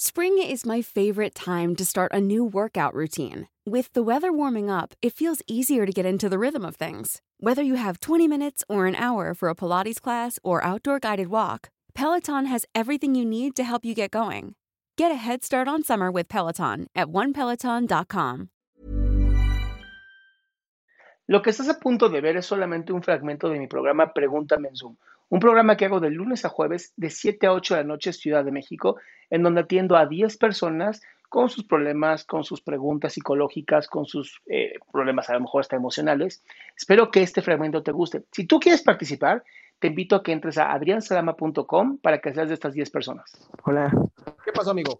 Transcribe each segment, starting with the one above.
Spring is my favorite time to start a new workout routine. With the weather warming up, it feels easier to get into the rhythm of things. Whether you have 20 minutes or an hour for a Pilates class or outdoor guided walk, Peloton has everything you need to help you get going. Get a head start on summer with Peloton at onepeloton.com. Lo que estás a punto de ver es solamente un fragmento de mi programa Pregúntame en Zoom, un programa que hago de lunes a jueves de 7 a 8 de la noche Ciudad de México, en donde atiendo a 10 personas con sus problemas, con sus preguntas psicológicas, con sus eh, problemas a lo mejor hasta emocionales. Espero que este fragmento te guste. Si tú quieres participar, te invito a que entres a adriansalama.com para que seas de estas 10 personas. Hola, ¿Qué pasó, amigo?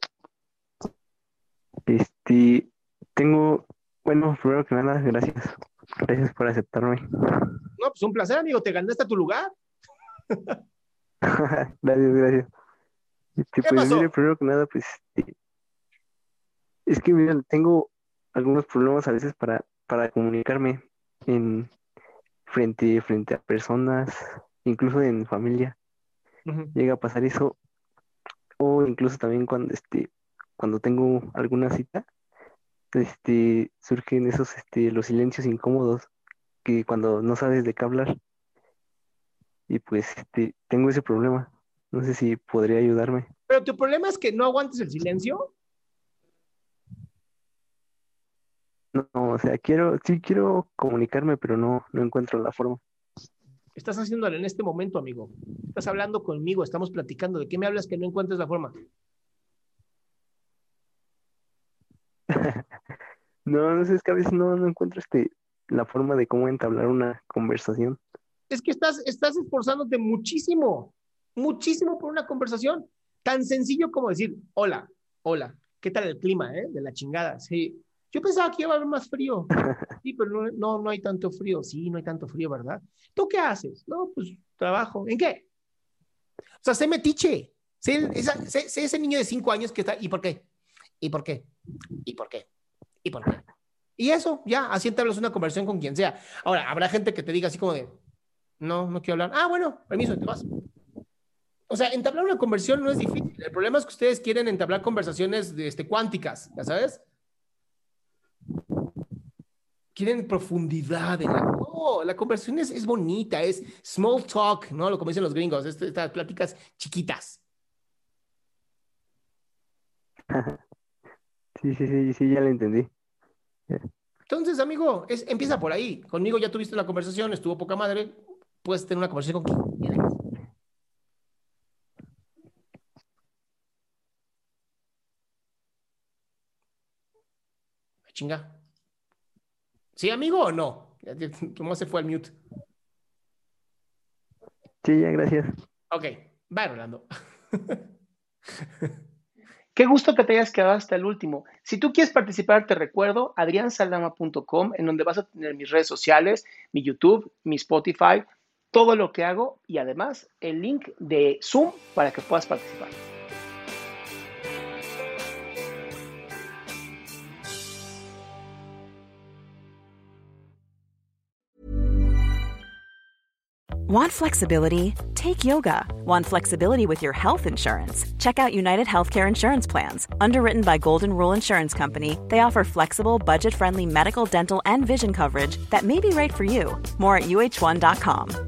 este, tengo, bueno, primero que nada, gracias. Gracias por aceptarme. No, pues un placer, amigo. Te ganaste tu lugar. Gracias, gracias. Este, ¿Qué pues pasó? mire, primero que nada, pues, este, es que mira, tengo algunos problemas a veces para, para comunicarme en frente, frente a personas, incluso en familia. Llega a pasar eso, o incluso también cuando este, cuando tengo alguna cita, este, surgen esos este, los silencios incómodos que cuando no sabes de qué hablar. Y pues este, tengo ese problema. No sé si podría ayudarme. Pero tu problema es que no aguantes el silencio. No, o sea, quiero, sí quiero comunicarme, pero no, no encuentro la forma. Estás haciéndolo en este momento, amigo. Estás hablando conmigo, estamos platicando. ¿De qué me hablas que no encuentres la forma? No, no sé, es que a veces no, no encuentro este, la forma de cómo entablar una conversación. Es que estás, estás esforzándote muchísimo, muchísimo por una conversación. Tan sencillo como decir, hola, hola, ¿qué tal el clima, eh? De la chingada, sí. Yo pensaba que iba a haber más frío. Sí, pero no, no, no hay tanto frío. Sí, no hay tanto frío, ¿verdad? ¿Tú qué haces? No, pues trabajo. ¿En qué? O sea, sé metiche. Sé, esa- sé- sé ese niño de cinco años que está, ¿y por qué? ¿Y por qué? ¿Y por qué? ¿Y por qué? Y eso, ya, así entablas una conversación con quien sea. Ahora, habrá gente que te diga así como de, no, no quiero hablar. Ah, bueno, permiso, te vas. O sea, entablar una conversación no es difícil. El problema es que ustedes quieren entablar conversaciones de, este, cuánticas, ¿ya sabes? Quieren profundidad en la... No, la conversación es, es bonita, es small talk, ¿no? Lo como dicen los gringos, este- estas pláticas chiquitas. Sí, sí, sí, sí, ya lo entendí. Entonces, amigo, es, empieza por ahí. Conmigo ya tuviste la conversación, estuvo poca madre. Puedes tener una conversación con quien quieras. Ah, Chinga. ¿Sí, amigo o no? ¿Cómo se fue al mute? Sí, ya, gracias. Ok, va Rolando. Qué gusto que te hayas quedado hasta el último. Si tú quieres participar, te recuerdo adriansaldama.com, en donde vas a tener mis redes sociales, mi YouTube, mi Spotify, todo lo que hago y además el link de Zoom para que puedas participar. Want flexibility? Take yoga. Want flexibility with your health insurance? Check out United Healthcare Insurance Plans. Underwritten by Golden Rule Insurance Company, they offer flexible, budget friendly medical, dental, and vision coverage that may be right for you. More at uh1.com.